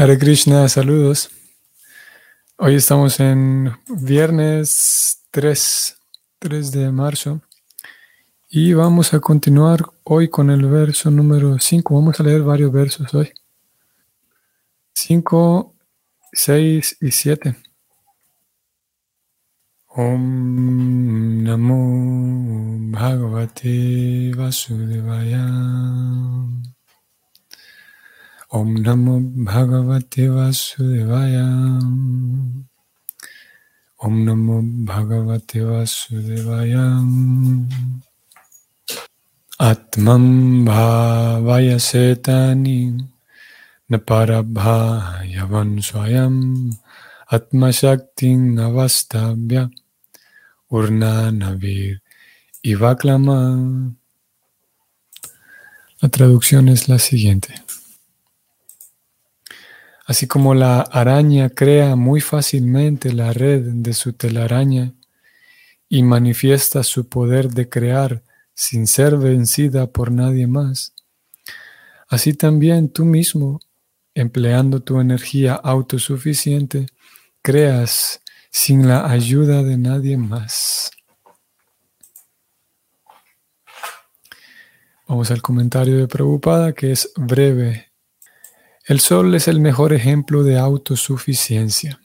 Hare Krishna, saludos. Hoy estamos en viernes 3, 3 de marzo y vamos a continuar hoy con el verso número 5. Vamos a leer varios versos hoy. 5, 6 y 7. Om Namo Bhagavate Vasudevaya. Om Namo Bhagavate Vasudevaya. Om Namo Bhagavate Vasudevaya. Atmam Bhavaya Setani Naparabhayavan Swayam Atma Shaktin Avastabhya Urna Navir Ivaklama. La traducción es la siguiente. Así como la araña crea muy fácilmente la red de su telaraña y manifiesta su poder de crear sin ser vencida por nadie más, así también tú mismo, empleando tu energía autosuficiente, creas sin la ayuda de nadie más. Vamos al comentario de Prabhupada que es breve el sol es el mejor ejemplo de autosuficiencia.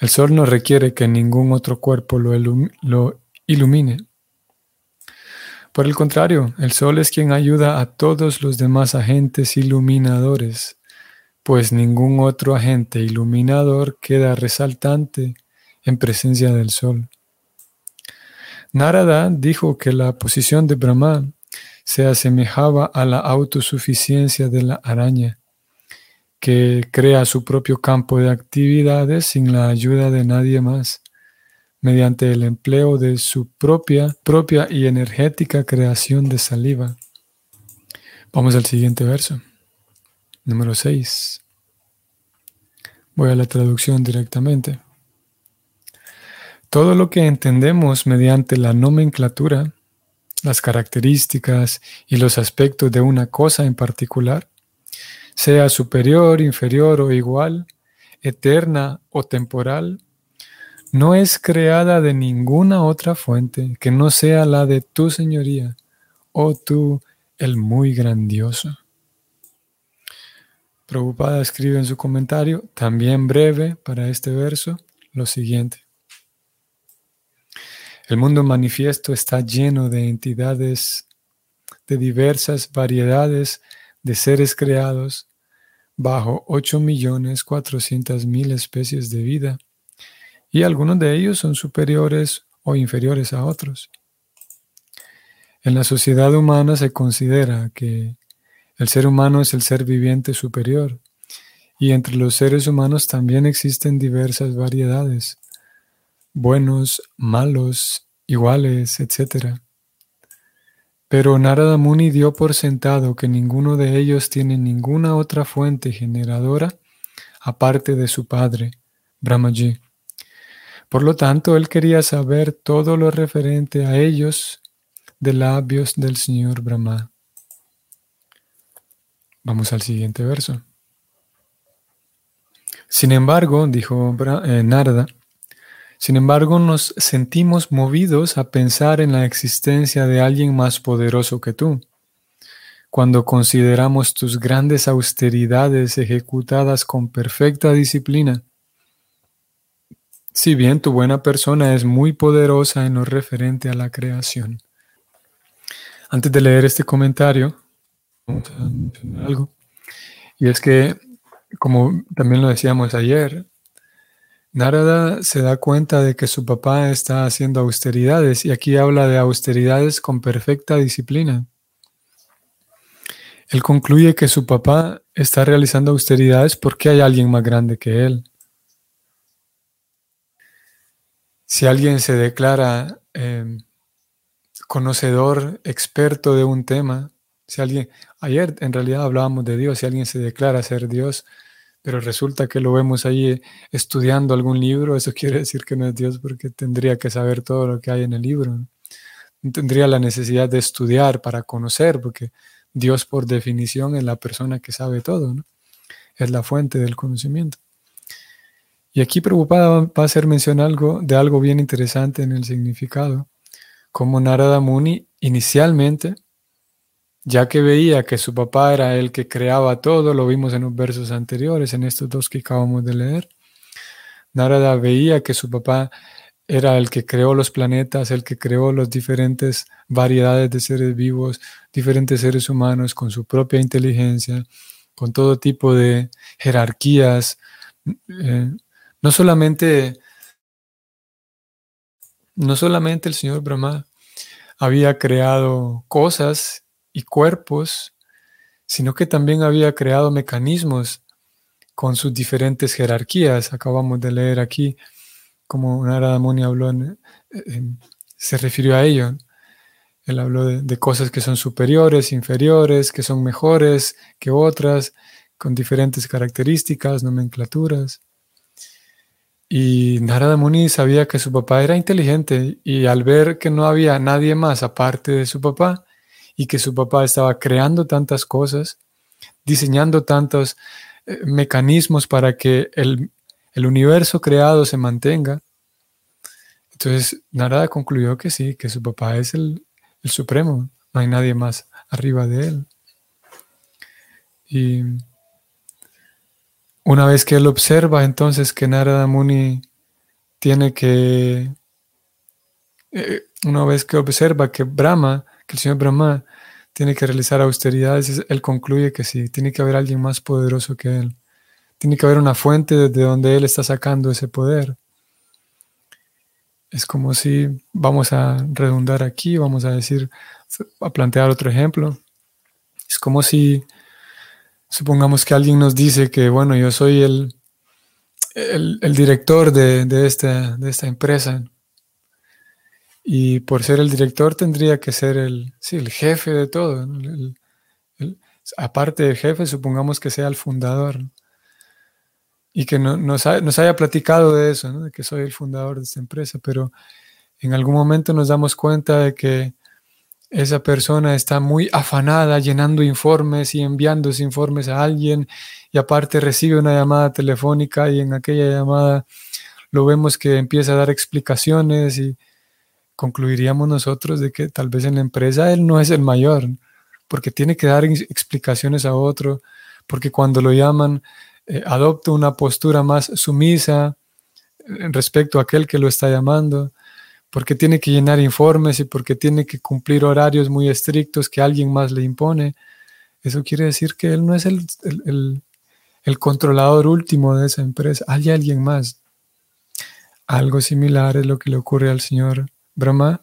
El sol no requiere que ningún otro cuerpo lo, ilumine. Por el contrario, el sol es quien ayuda a todos los demás agentes iluminadores, pues ningún otro agente iluminador queda resaltante en presencia del sol. Narada dijo que la posición de Brahma se asemejaba a la autosuficiencia de la araña que crea su propio campo de actividades sin la ayuda de nadie más, mediante el empleo de su propia, propia y energética creación de saliva. Vamos al siguiente verso, número 6. Voy a la traducción directamente. Todo lo que entendemos mediante la nomenclatura, las características y los aspectos de una cosa en particular, sea superior, inferior o igual, eterna o temporal, no es creada de ninguna otra fuente que no sea la de tu señoría, oh tú, el muy grandioso. Prabhupada escribe en su comentario, también breve para este verso, lo siguiente. El mundo manifiesto está lleno de entidades de diversas variedades de seres creados bajo 8.400.000 especies de vida, y algunos de ellos son superiores o inferiores a otros. En la sociedad humana se considera que el ser humano es el ser viviente superior, y entre los seres humanos también existen diversas variedades, buenos, malos, iguales, etc. Pero Narada Muni dio por sentado que ninguno de ellos tiene ninguna otra fuente generadora aparte de su padre, Brahmaji. Por lo tanto, él quería saber todo lo referente a ellos de labios del señor Brahma. Vamos al siguiente verso. Sin embargo, dijo eh, Narada, sin embargo, nos sentimos movidos a pensar en la existencia de alguien más poderoso que tú. Cuando consideramos tus grandes austeridades ejecutadas con perfecta disciplina, si bien tu buena persona es muy poderosa en lo referente a la creación. Antes de leer este comentario, algo. Y es que, como también lo decíamos ayer, Narada se da cuenta de que su papá está haciendo austeridades y aquí habla de austeridades con perfecta disciplina. Él concluye que su papá está realizando austeridades porque hay alguien más grande que él. Si alguien se declara em, conocedor, experto de un tema, si alguien, ayer en realidad hablábamos de Dios, si alguien se declara ser Dios, pero resulta que lo vemos ahí estudiando algún libro, eso quiere decir que no es Dios porque tendría que saber todo lo que hay en el libro. ¿no? Tendría la necesidad de estudiar para conocer, porque Dios por definición es la persona que sabe todo. es la fuente del conocimiento. Y aquí preocupada va a hacer mención algo, de algo bien interesante en el significado, como Narada Muni inicialmente, ya que veía que su papá era el que creaba todo, lo vimos en los versos anteriores, en estos dos que acabamos de leer, Narada veía que su papá era el que creó los planetas, el que creó las diferentes variedades de seres vivos, diferentes seres humanos con su propia inteligencia, con todo tipo de jerarquías, eh, no solamente, no solamente el señor Brahma había creado cosas y cuerpos, sino que también había creado mecanismos con sus diferentes jerarquías. Acabamos de leer aquí como Narada Muni habló, se refirió a ello. Él habló de, cosas que son superiores, inferiores, que son mejores que otras, con diferentes características, nomenclaturas. Y Narada Muni sabía que su papá era inteligente y al ver que no había nadie más aparte de su papá y que su papá estaba creando tantas cosas, diseñando tantos eh, mecanismos para que el, universo creado se mantenga, entonces Narada concluyó que sí, que su papá es el, el supremo, no hay nadie más arriba de él. Y una vez que él observa entonces que Narada Muni tiene que, eh, una vez que observa que Brahma, que el señor Brahma tiene que realizar austeridades, él concluye que sí, tiene que haber alguien más poderoso que él. Tiene que haber una fuente desde donde él está sacando ese poder. Es como si, vamos a redundar aquí, vamos a decir, a plantear otro ejemplo. Es como si Supongamos que alguien nos dice que, bueno, yo soy el, el, director de, esta, de esta empresa. Y por ser el director tendría que ser el, sí, el jefe de todo. aparte del jefe, supongamos que sea el fundador. Y que no, nos, haya platicado de eso, de que soy el fundador de esta empresa, pero en algún momento nos damos cuenta de que esa persona está muy afanada llenando informes y enviando esos informes a alguien y aparte recibe una llamada telefónica y en aquella llamada lo vemos que empieza a dar explicaciones y concluiríamos nosotros de que tal vez en la empresa él no es el mayor, porque tiene que dar explicaciones a otro, porque cuando lo llaman eh, adopta una postura más sumisa respecto a aquel que lo está llamando porque tiene que llenar informes y porque tiene que cumplir horarios muy estrictos que alguien más le impone. Eso quiere decir que él no es el, controlador último de esa empresa, hay alguien más. Algo similar es lo que le ocurre al señor Brahma,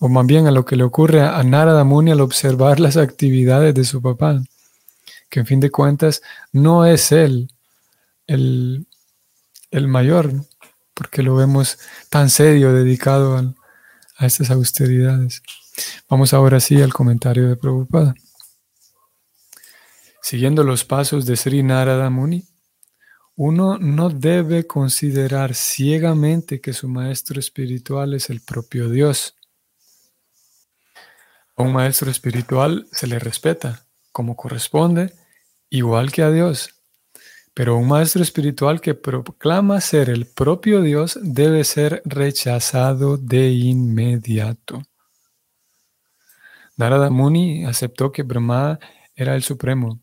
o más bien a lo que le ocurre a Narada Muni al observar las actividades de su papá, que en fin de cuentas no es él el, el mayor, porque lo vemos tan serio, dedicado a, estas austeridades. Vamos ahora sí al comentario de Prabhupada. Siguiendo los pasos de Sri Narada Muni, uno no debe considerar ciegamente que su maestro espiritual es el propio Dios. A un maestro espiritual se le respeta como corresponde, igual que a Dios. Pero un maestro espiritual que proclama ser el propio Dios debe ser rechazado de inmediato. Narada Muni aceptó que Brahma era el supremo,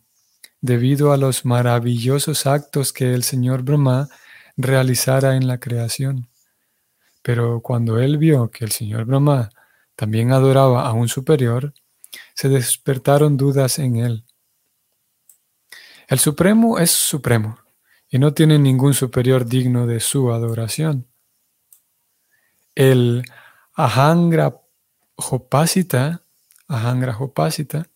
debido a los maravillosos actos que el señor Brahma realizara en la creación. Pero cuando él vio que el señor Brahma también adoraba a un superior, se despertaron dudas en él. El Supremo es supremo y no tiene ningún superior digno de su adoración. El Ahangra Hopasita, Ahangra Hopasita,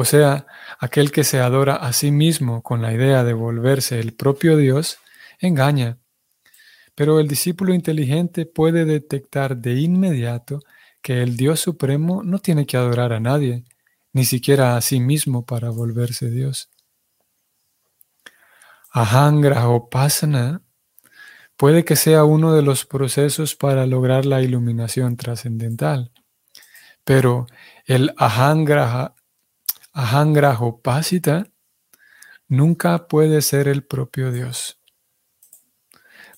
o sea, aquel que se adora a sí mismo con la idea de volverse el propio Dios, engaña. Pero el discípulo inteligente puede detectar de inmediato que el Dios Supremo no tiene que adorar a nadie, ni siquiera a sí mismo para volverse Dios. Ahangra o Pasana puede que sea uno de los procesos para lograr la iluminación trascendental. Pero el Ahangra, Ahangra Pasita nunca puede ser el propio Dios.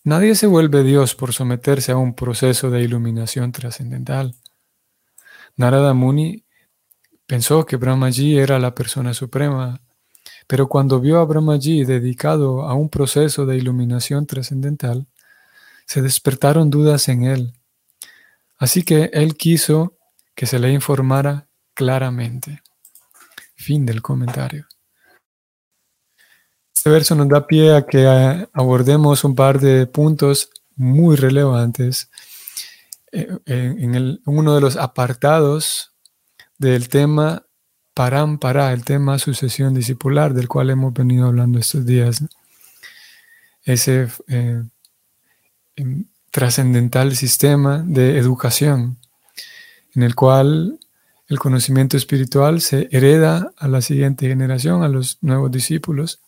Nadie se vuelve Dios por someterse a un proceso de iluminación trascendental. Narada Muni pensó que Brahmaji era la persona suprema, pero cuando vio a Brahmaji dedicado a un proceso de iluminación trascendental, se despertaron dudas en él. Así que él quiso que se le informara claramente. Fin del comentario. Este verso nos da pie a que eh, abordemos un par de puntos muy relevantes eh, en, uno de los apartados del tema Parampara, el tema sucesión discipular, del cual hemos venido hablando estos días. Ese eh, em, trascendental sistema de educación en el cual el conocimiento espiritual se hereda a la siguiente generación, a los nuevos discípulos,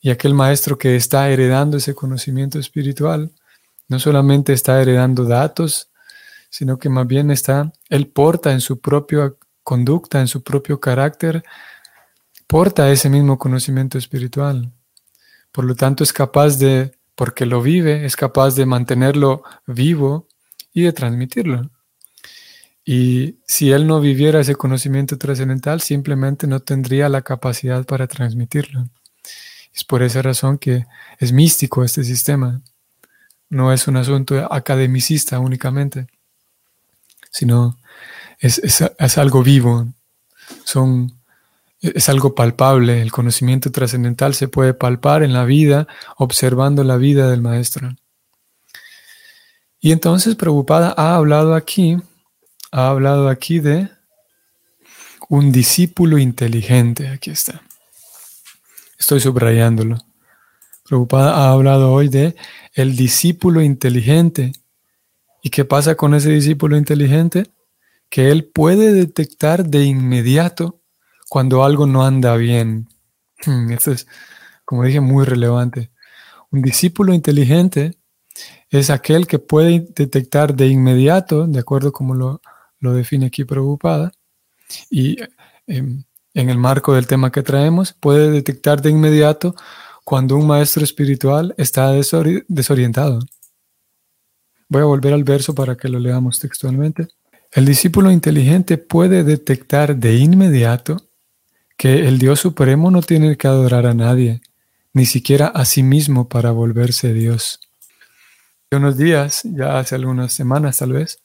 y aquel maestro que está heredando ese conocimiento espiritual no solamente está heredando datos, sino que más bien está, él porta en su propia conducta, en su propio carácter, porta ese mismo conocimiento espiritual. Por lo tanto, es capaz de, porque lo vive, es capaz de mantenerlo vivo y de transmitirlo. Y si él no viviera ese conocimiento trascendental, simplemente no tendría la capacidad para transmitirlo. Es por esa razón que es místico este sistema. No es un asunto academicista únicamente, sino es, es, algo vivo. Son, es algo palpable. El conocimiento trascendental se puede palpar en la vida observando la vida del maestro. Y entonces Prabhupada ha hablado aquí, ha hablado aquí de un discípulo inteligente. Aquí está. Estoy subrayándolo. Prabhupada ha hablado hoy de el discípulo inteligente. ¿Y qué pasa con ese discípulo inteligente? Que él puede detectar de inmediato cuando algo no anda bien. Hmm, esto es, como dije, muy relevante. Un discípulo inteligente es aquel que puede detectar de inmediato, de acuerdo como lo, lo define aquí Prabhupada, y em, en el marco del tema que traemos, puede detectar de inmediato cuando un maestro espiritual está desorientado. Voy a volver al verso para que lo leamos textualmente. El discípulo inteligente puede detectar de inmediato que el Dios Supremo no tiene que adorar a nadie, ni siquiera a sí mismo para volverse Dios. Hace unos días, ya hace algunas semanas tal vez,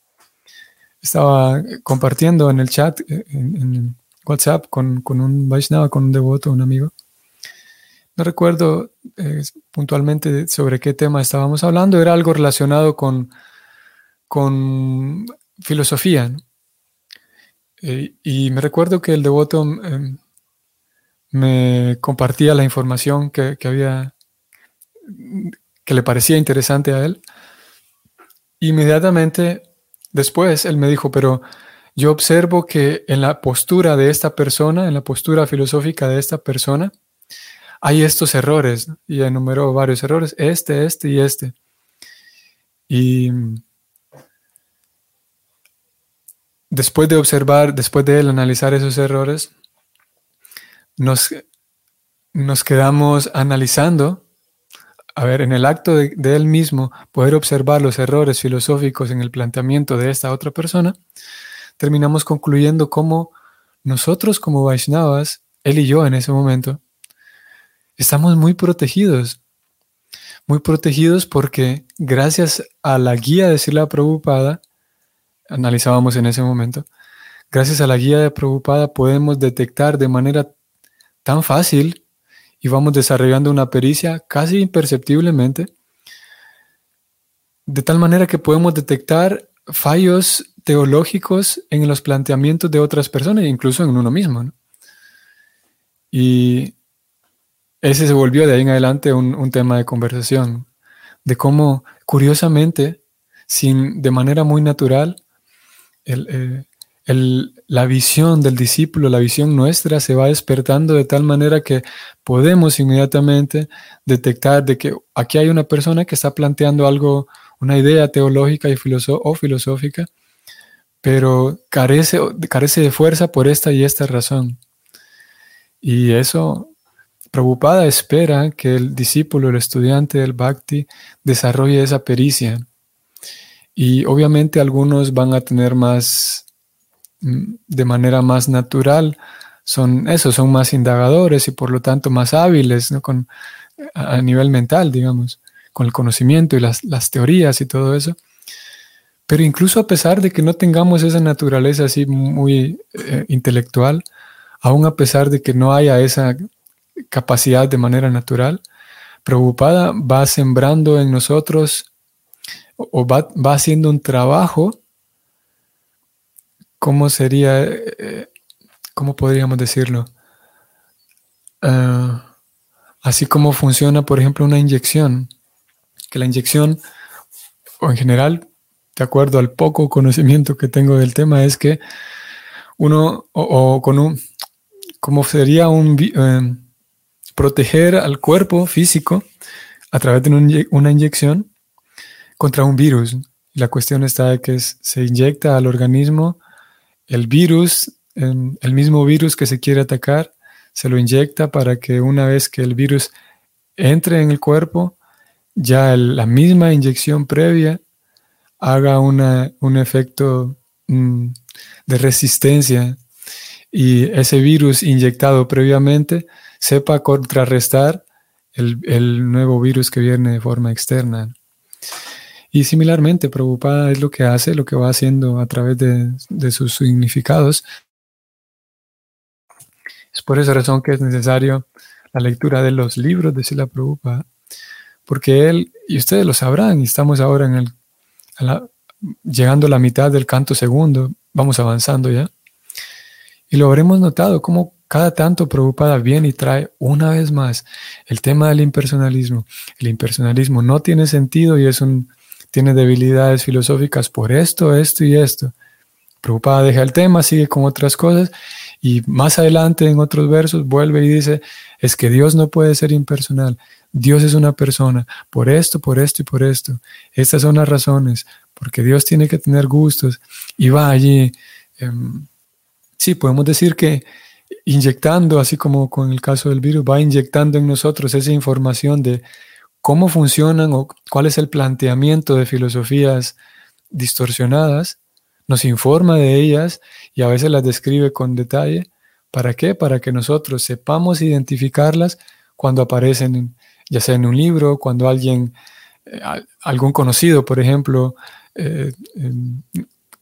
estaba compartiendo en el chat, en, WhatsApp con, un Vaishnava, con un devoto, un amigo. No recuerdo eh, puntualmente sobre qué tema estábamos hablando, era algo relacionado con, con filosofía. Eh, y me recuerdo que el devoto em, me compartía la información que, que, había, que le parecía interesante a él. Inmediatamente después él me dijo, pero yo observo que en la postura de esta persona, en la postura filosófica de esta persona, hay estos errores, y enumeró varios errores, este, este y este. Y después de observar, después de él analizar esos errores, nos, nos quedamos analizando, a ver, en el acto de, él mismo, poder observar los errores filosóficos en el planteamiento de esta otra persona, terminamos concluyendo cómo nosotros como Vaishnavas, él y yo en ese momento, estamos muy protegidos. Muy protegidos porque gracias a la guía de Sila Prabhupada, analizábamos en ese momento, gracias a la guía de Prabhupada podemos detectar de manera tan fácil y vamos desarrollando una pericia casi imperceptiblemente, de tal manera que podemos detectar fallos teológicos en los planteamientos de otras personas, incluso en uno mismo. Y ese se volvió de ahí en adelante un, tema de conversación, de cómo, curiosamente, sin, de manera muy natural, eh, la visión del discípulo, la visión nuestra se va despertando de tal manera que podemos inmediatamente detectar de que aquí hay una persona que está planteando algo, una idea teológica y o filosófica, pero carece, carece de fuerza por esta y esta razón. Y eso Prabhupada espera que el discípulo, el estudiante del Bhakti, desarrolle esa pericia. Y obviamente algunos van a tener más, de manera más natural, son eso, son más indagadores y por lo tanto más hábiles ¿no? Con, a nivel mental, digamos, con el conocimiento y las, las teorías y todo eso. Pero incluso a pesar de que no tengamos esa naturaleza así muy eh, intelectual, aún a pesar de que no haya esa capacidad de manera natural, preocupada va sembrando en nosotros o va, haciendo un trabajo, ¿cómo sería, eh, cómo podríamos decirlo? Ah, así como funciona, por ejemplo, una inyección, que la inyección, o en general, de acuerdo al poco conocimiento que tengo del tema, es que uno, o, con un, como sería un, eh, proteger al cuerpo físico a través de una inyección contra un virus. La cuestión está de que se inyecta al organismo el virus, el mismo virus que se quiere atacar, se lo inyecta para que una vez que el virus entre en el cuerpo, ya la misma inyección previa haga un efecto mm, de resistencia y ese virus inyectado previamente sepa contrarrestar el, nuevo virus que viene de forma externa. Y similarmente, preocupada es lo que hace, lo que va haciendo a través de, sus significados. Es por esa razón que es necesario la lectura de los libros de Sila Prabhupada, porque él, y ustedes lo sabrán, y estamos ahora en el, llegando a la mitad del canto segundo, vamos avanzando ya, y lo habremos notado como cada tanto preocupada viene y trae una vez más el tema del impersonalismo. El impersonalismo no tiene sentido y es un, tiene debilidades filosóficas por esto, esto y esto. Preocupada deja el tema, sigue con otras cosas y más adelante en otros versos vuelve y dice, es que Dios no puede ser impersonal, Dios es una persona, por esto, por esto y por esto. Estas son las razones, porque Dios tiene que tener gustos y va allí. Em, sí, podemos decir que inyectando, así como con el caso del virus, va inyectando en nosotros esa información de cómo funcionan o cuál es el planteamiento de filosofías distorsionadas, nos informa de ellas y a veces las describe con detalle. ¿Para qué? Para que nosotros sepamos identificarlas cuando aparecen, ya sea en un libro, cuando alguien, eh, algún conocido, por ejemplo, eh,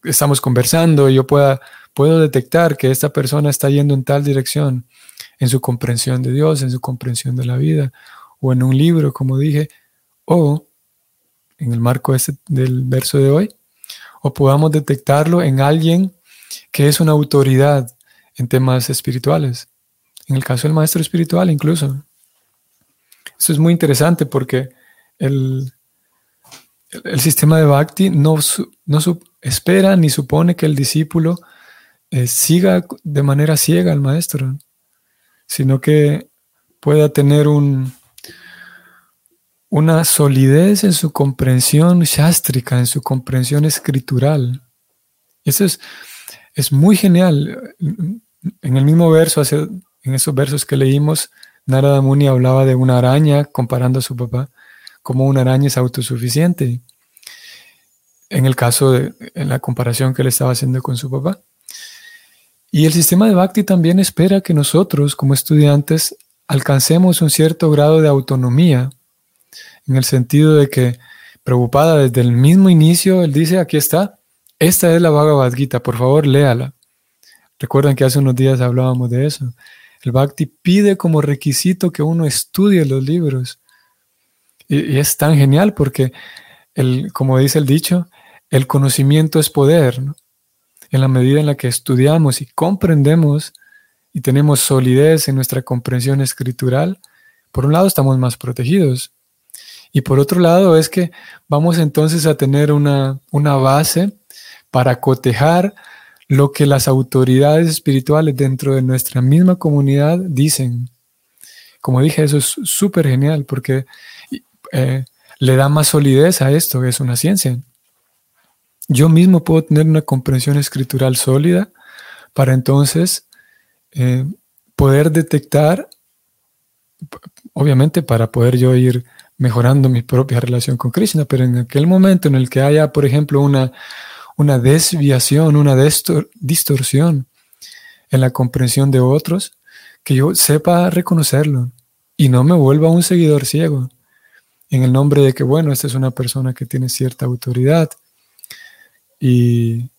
estamos conversando y yo pueda puedo detectar que esta persona está yendo en tal dirección en su comprensión de Dios, en su comprensión de la vida, o en un libro, como dije, o en el marco este del verso de hoy, o podamos detectarlo en alguien que es una autoridad en temas espirituales. En el caso del maestro espiritual incluso. Eso es muy interesante porque el, el sistema de Bhakti no, no espera ni supone que el discípulo eh, siga de manera ciega al maestro, sino que pueda tener un, una solidez en su comprensión shastrika, en su comprensión escritural. Eso es, es muy genial. En el mismo verso, en esos versos que leímos, Narada Muni hablaba de una araña comparando a su papá como una araña es autosuficiente. En el caso de la comparación que él estaba haciendo con su papá. Y el sistema de Bhakti también espera que nosotros, como estudiantes, alcancemos un cierto grado de autonomía, en el sentido de que, preocupada desde el mismo inicio, él dice, aquí está, esta es la Bhagavad Gita, por favor, léala. Recuerdan que hace unos días hablábamos de eso. El Bhakti pide como requisito que uno estudie los libros. Y, es tan genial porque, el, como dice el dicho, el conocimiento es poder. en la medida en la que estudiamos y comprendemos y tenemos solidez en nuestra comprensión escritural, por un lado estamos más protegidos. Y por otro lado es que vamos entonces a tener una, una base para cotejar lo que las autoridades espirituales dentro de nuestra misma comunidad dicen. Como dije, eso es súper genial porque eh, le da más solidez a esto, que es una ciencia yo mismo puedo tener una comprensión escritural sólida para entonces eh, poder detectar obviamente para poder yo ir mejorando mi propia relación con Krishna, pero en aquel momento en el que haya, por ejemplo, una, una desviación, una distorsión en la comprensión de otros, que yo sepa reconocerlo y no me vuelva un seguidor ciego en el nombre de que, bueno, esta es una persona que tiene cierta autoridad y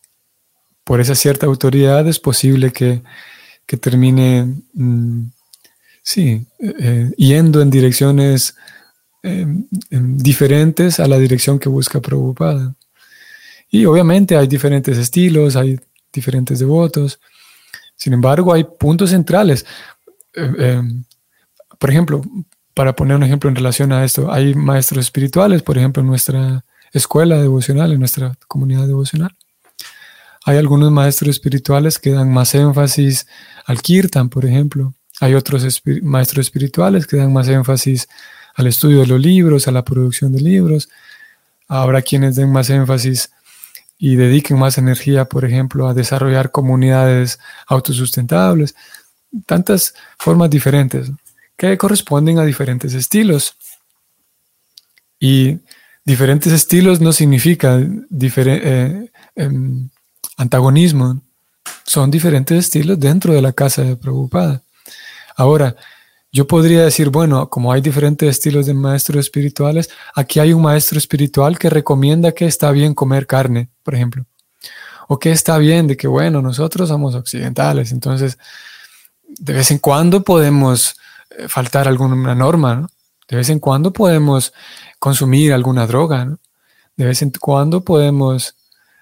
por esa cierta autoridad es posible que, termine, mm, sí, eh, eh, yendo en direcciones diferentes a la dirección que busca Prabhupada. Y obviamente hay diferentes estilos, hay diferentes devotos. Sin embargo, hay puntos centrales. Em, por ejemplo, para poner un ejemplo en relación a esto, hay maestros espirituales, por ejemplo, en nuestra escuela devocional, en nuestra comunidad devocional. Hay algunos maestros espirituales que dan más énfasis al kirtan, por ejemplo. Hay otros maestros espirituales que dan más énfasis al estudio de los libros, a la producción de libros. Habrá quienes den más énfasis y dediquen más energía, por ejemplo, a desarrollar comunidades autosustentables. Tantas formas diferentes que corresponden a diferentes estilos. Y diferentes estilos no significa eh, em, antagonismo, son diferentes estilos dentro de la casa de. Ahora, yo podría decir, bueno, como hay diferentes estilos de maestros espirituales, aquí hay un maestro espiritual que recomienda que está bien comer carne, por ejemplo. O que está bien de que, bueno, nosotros somos occidentales, entonces de vez en cuando podemos eh, faltar alguna norma, De vez en cuando podemos consumir alguna droga, De vez en cuando podemos,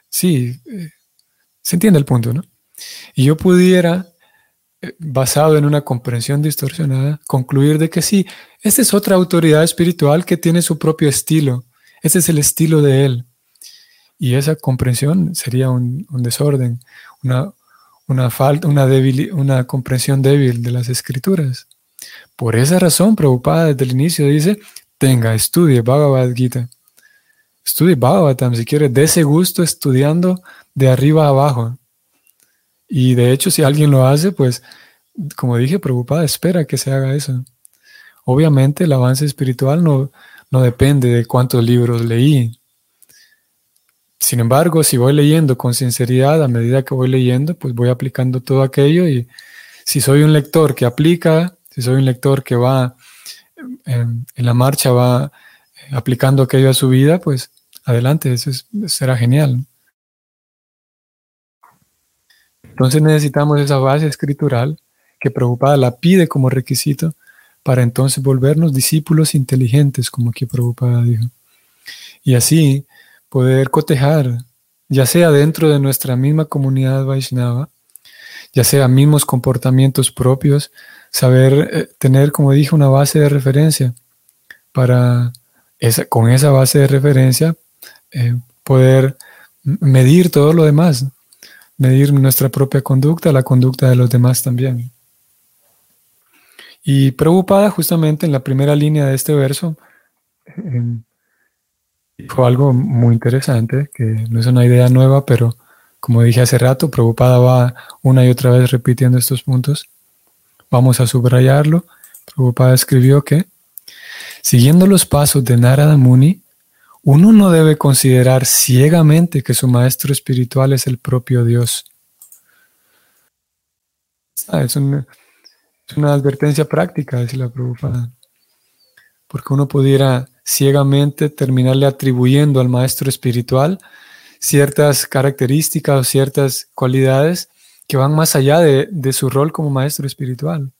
sí, eh, se entiende el punto, ¿no? Y yo pudiera, basado en una comprensión distorsionada, concluir de que sí, esta es otra autoridad espiritual que tiene su propio estilo, este es el estilo de él. Y esa comprensión sería un, desorden, una, falta, una, comprensión débil de las escrituras. Por esa razón, preocupada desde el inicio dice, tenga, estudie Bhagavad Gita. Estudie Bhagavatam si quiere, ese gusto estudiando de arriba a abajo. Y de hecho, si alguien lo hace, pues, como dije, preocupada, espera que se haga eso. Obviamente el avance espiritual no, no depende de cuántos libros leí. Sin embargo, si voy leyendo con sinceridad, a medida que voy leyendo, pues voy aplicando todo aquello y si soy un lector que aplica si soy un lector que va en, la marcha, va aplicando aquello a su vida, pues adelante, eso será genial. Entonces necesitamos esa base escritural que Prabhupada la pide como requisito para entonces volvernos discípulos inteligentes, como aquí Prabhupada dijo. Y así poder cotejar, ya sea dentro de nuestra misma comunidad Vaishnava, ya sea mismos comportamientos propios, saber eh, tener, como dije, una base de referencia para esa, con esa base de referencia eh, poder medir todo lo demás, medir nuestra propia conducta, la conducta de los demás también. Y preocupada justamente en la primera línea de este verso, fue algo muy interesante, que no es una idea nueva, pero como dije hace rato, preocupada va una y otra vez repitiendo estos puntos. Vamos a subrayarlo. Prabhupada escribió que, siguiendo los pasos de Narada Muni, uno no debe considerar ciegamente que su maestro espiritual es el propio Dios. Ah, es, una, advertencia práctica, dice la Prabhupada. Porque uno pudiera ciegamente terminarle atribuyendo al maestro espiritual ciertas características o ciertas cualidades que van más allá de, su rol como maestro espiritual.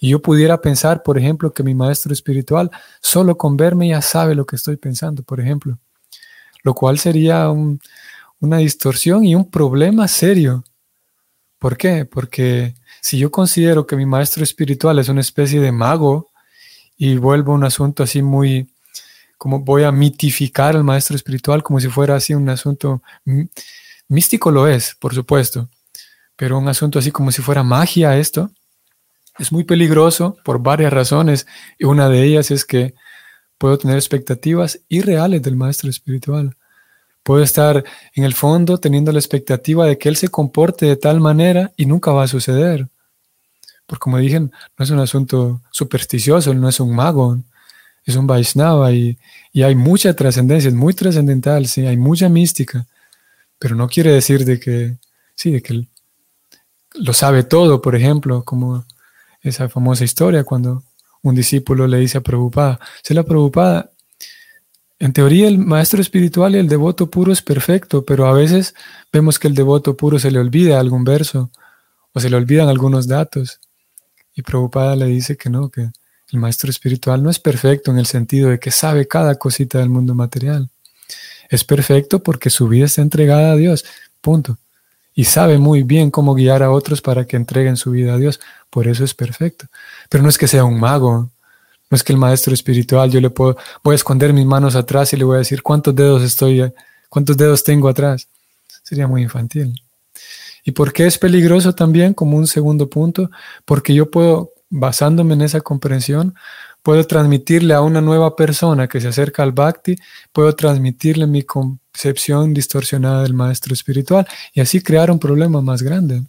Y yo pudiera pensar, por ejemplo, que mi maestro espiritual solo con verme ya sabe lo que estoy pensando, por ejemplo, lo cual sería una distorsión y un problema serio. ¿Por qué? Porque si yo considero que mi maestro espiritual es una especie de mago y vuelvo un asunto así muy, como voy a mitificar al maestro espiritual como si fuera así un asunto místico lo es, por supuesto, pero un asunto así como si fuera magia esto, es muy peligroso por varias razones y una de ellas es que puedo tener expectativas irreales del maestro espiritual. Puedo estar en el fondo teniendo la expectativa de que él se comporte de tal manera y nunca va a suceder. Porque como dije, no es un asunto supersticioso, no es un mago, es un Vaishnava y, y hay mucha trascendencia, es muy trascendental, sí, hay mucha mística, pero no quiere decir de que, sí, de que lo sabe todo, por ejemplo, como esa famosa historia cuando un discípulo le dice a Prabhupada, se la Prabhupada, en teoría el maestro espiritual y el devoto puro es perfecto, pero a veces vemos que el devoto puro se le olvida algún verso o se le olvidan algunos datos. Y Prabhupada le dice que no, que el maestro espiritual no es perfecto en el sentido de que sabe cada cosita del mundo material. Es perfecto porque su vida está entregada a Dios, punto. Y sabe muy bien cómo guiar a otros para que entreguen su vida a Dios. Por eso es perfecto. Pero no es que sea un mago. No es que el maestro espiritual yo le puedo, voy a esconder mis manos atrás y le voy a decir cuántos dedos estoy, cuántos dedos tengo atrás. Sería muy infantil. ¿Y por qué es peligroso también como un segundo punto? Porque yo puedo, basándome en esa comprensión, puedo transmitirle a una nueva persona que se acerca al bhakti, puedo transmitirle mi concepción distorsionada del maestro espiritual y así crear un problema más grande.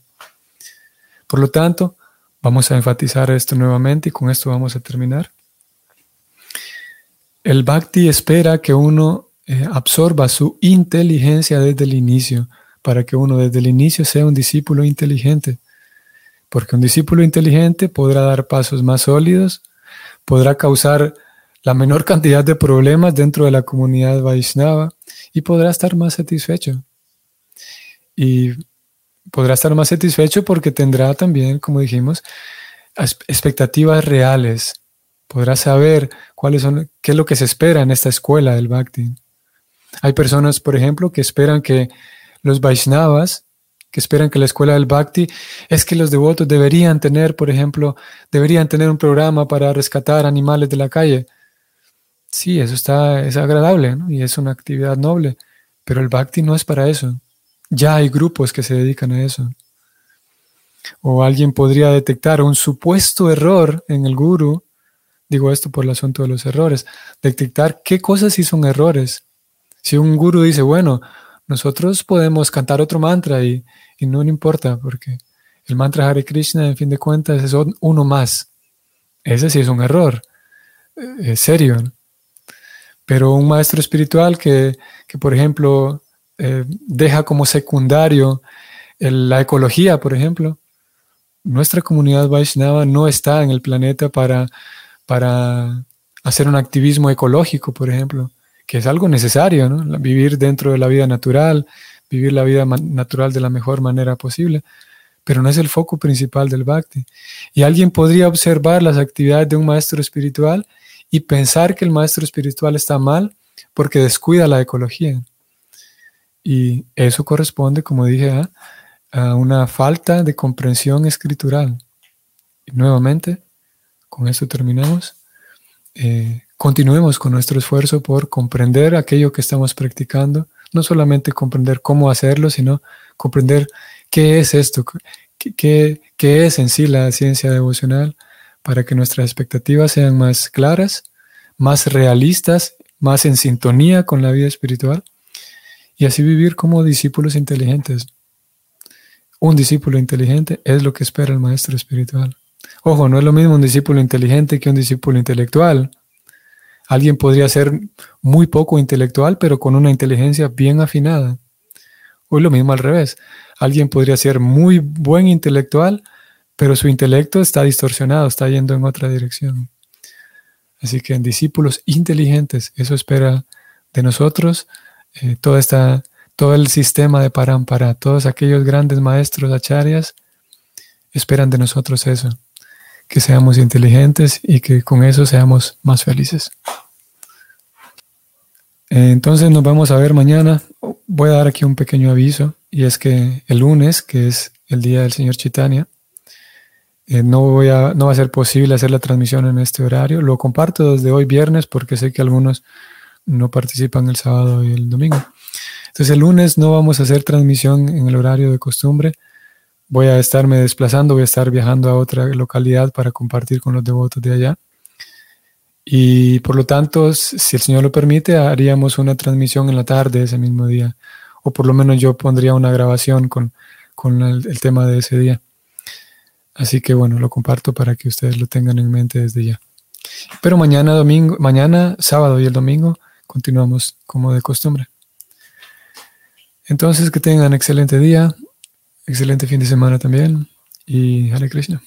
Por lo tanto, vamos a enfatizar esto nuevamente y con esto vamos a terminar. El bhakti espera que uno eh, absorba su inteligencia desde el inicio para que uno desde el inicio sea un discípulo inteligente. Porque un discípulo inteligente podrá dar pasos más sólidos, podrá causar la menor cantidad de problemas dentro de la comunidad Vaishnava y podrá estar más satisfecho. Y podrá estar más satisfecho porque tendrá también, como dijimos, expectativas reales. Podrá saber cuáles son, qué es lo que se espera en esta escuela del Bhakti. Hay personas, por ejemplo, que esperan que los Vaishnavas, que esperan que la escuela del Bhakti es que los devotos deberían tener, por ejemplo, deberían tener un programa para rescatar animales de la calle. Sí, eso está, es agradable y es una actividad noble, pero el Bhakti no es para eso. Ya hay grupos que se dedican a eso. O alguien podría detectar un supuesto error en el guru, digo esto por el asunto de los errores, detectar qué cosas sí son errores. Si un guru dice, bueno, nosotros podemos cantar otro mantra y, no importa, porque el mantra Hare Krishna, en fin de cuentas, es uno más. Ese sí es un error, eh, es serio. Pero un maestro espiritual que, por ejemplo, eh, deja como secundario la ecología, por ejemplo, nuestra comunidad Vaishnava no está en el planeta para, para hacer un activismo ecológico, por ejemplo que es algo necesario, ¿no? Vivir dentro de la vida natural, vivir la vida natural de la mejor manera posible, pero no es el foco principal del bhakti. Y alguien podría observar las actividades de un maestro espiritual y pensar que el maestro espiritual está mal porque descuida la ecología. Y eso corresponde, como dije, a, una falta de comprensión escritural. Nuevamente, con esto terminamos. Eh, continuemos con nuestro esfuerzo por comprender aquello que estamos practicando, no solamente comprender cómo hacerlo, sino comprender qué es esto, qué, qué, es en sí la ciencia devocional, para que nuestras expectativas sean más claras, más realistas, más en sintonía con la vida espiritual y así vivir como discípulos inteligentes. Un discípulo inteligente es lo que espera el maestro espiritual. Ojo, no es lo mismo un discípulo inteligente que un discípulo intelectual. Alguien podría ser muy poco intelectual, pero con una inteligencia bien afinada. O lo mismo al revés. Alguien podría ser muy buen intelectual, pero su intelecto está distorsionado, está yendo en otra dirección. Así que en discípulos inteligentes, eso espera de nosotros eh, todo, esta, todo el sistema de Parampara, todos aquellos grandes maestros acharyas esperan de nosotros eso que seamos inteligentes y que con eso seamos más felices. Entonces nos vamos a ver mañana. Voy a dar aquí un pequeño aviso y es que el lunes, que es el día del señor Chitania, eh, no, voy a, no va a ser posible hacer la transmisión en este horario. Lo comparto desde hoy viernes porque sé que algunos no participan el sábado y el domingo. Entonces el lunes no vamos a hacer transmisión en el horario de costumbre voy a estarme desplazando, voy a estar viajando a otra localidad para compartir con los devotos de allá. Y por lo tanto, si el Señor lo permite, haríamos una transmisión en la tarde ese mismo día. O por lo menos yo pondría una grabación con, el, tema de ese día. Así que bueno, lo comparto para que ustedes lo tengan en mente desde ya. Pero mañana domingo, mañana sábado y el domingo continuamos como de costumbre. Entonces que tengan excelente día, excelente fin de semana también y Hare Krishna.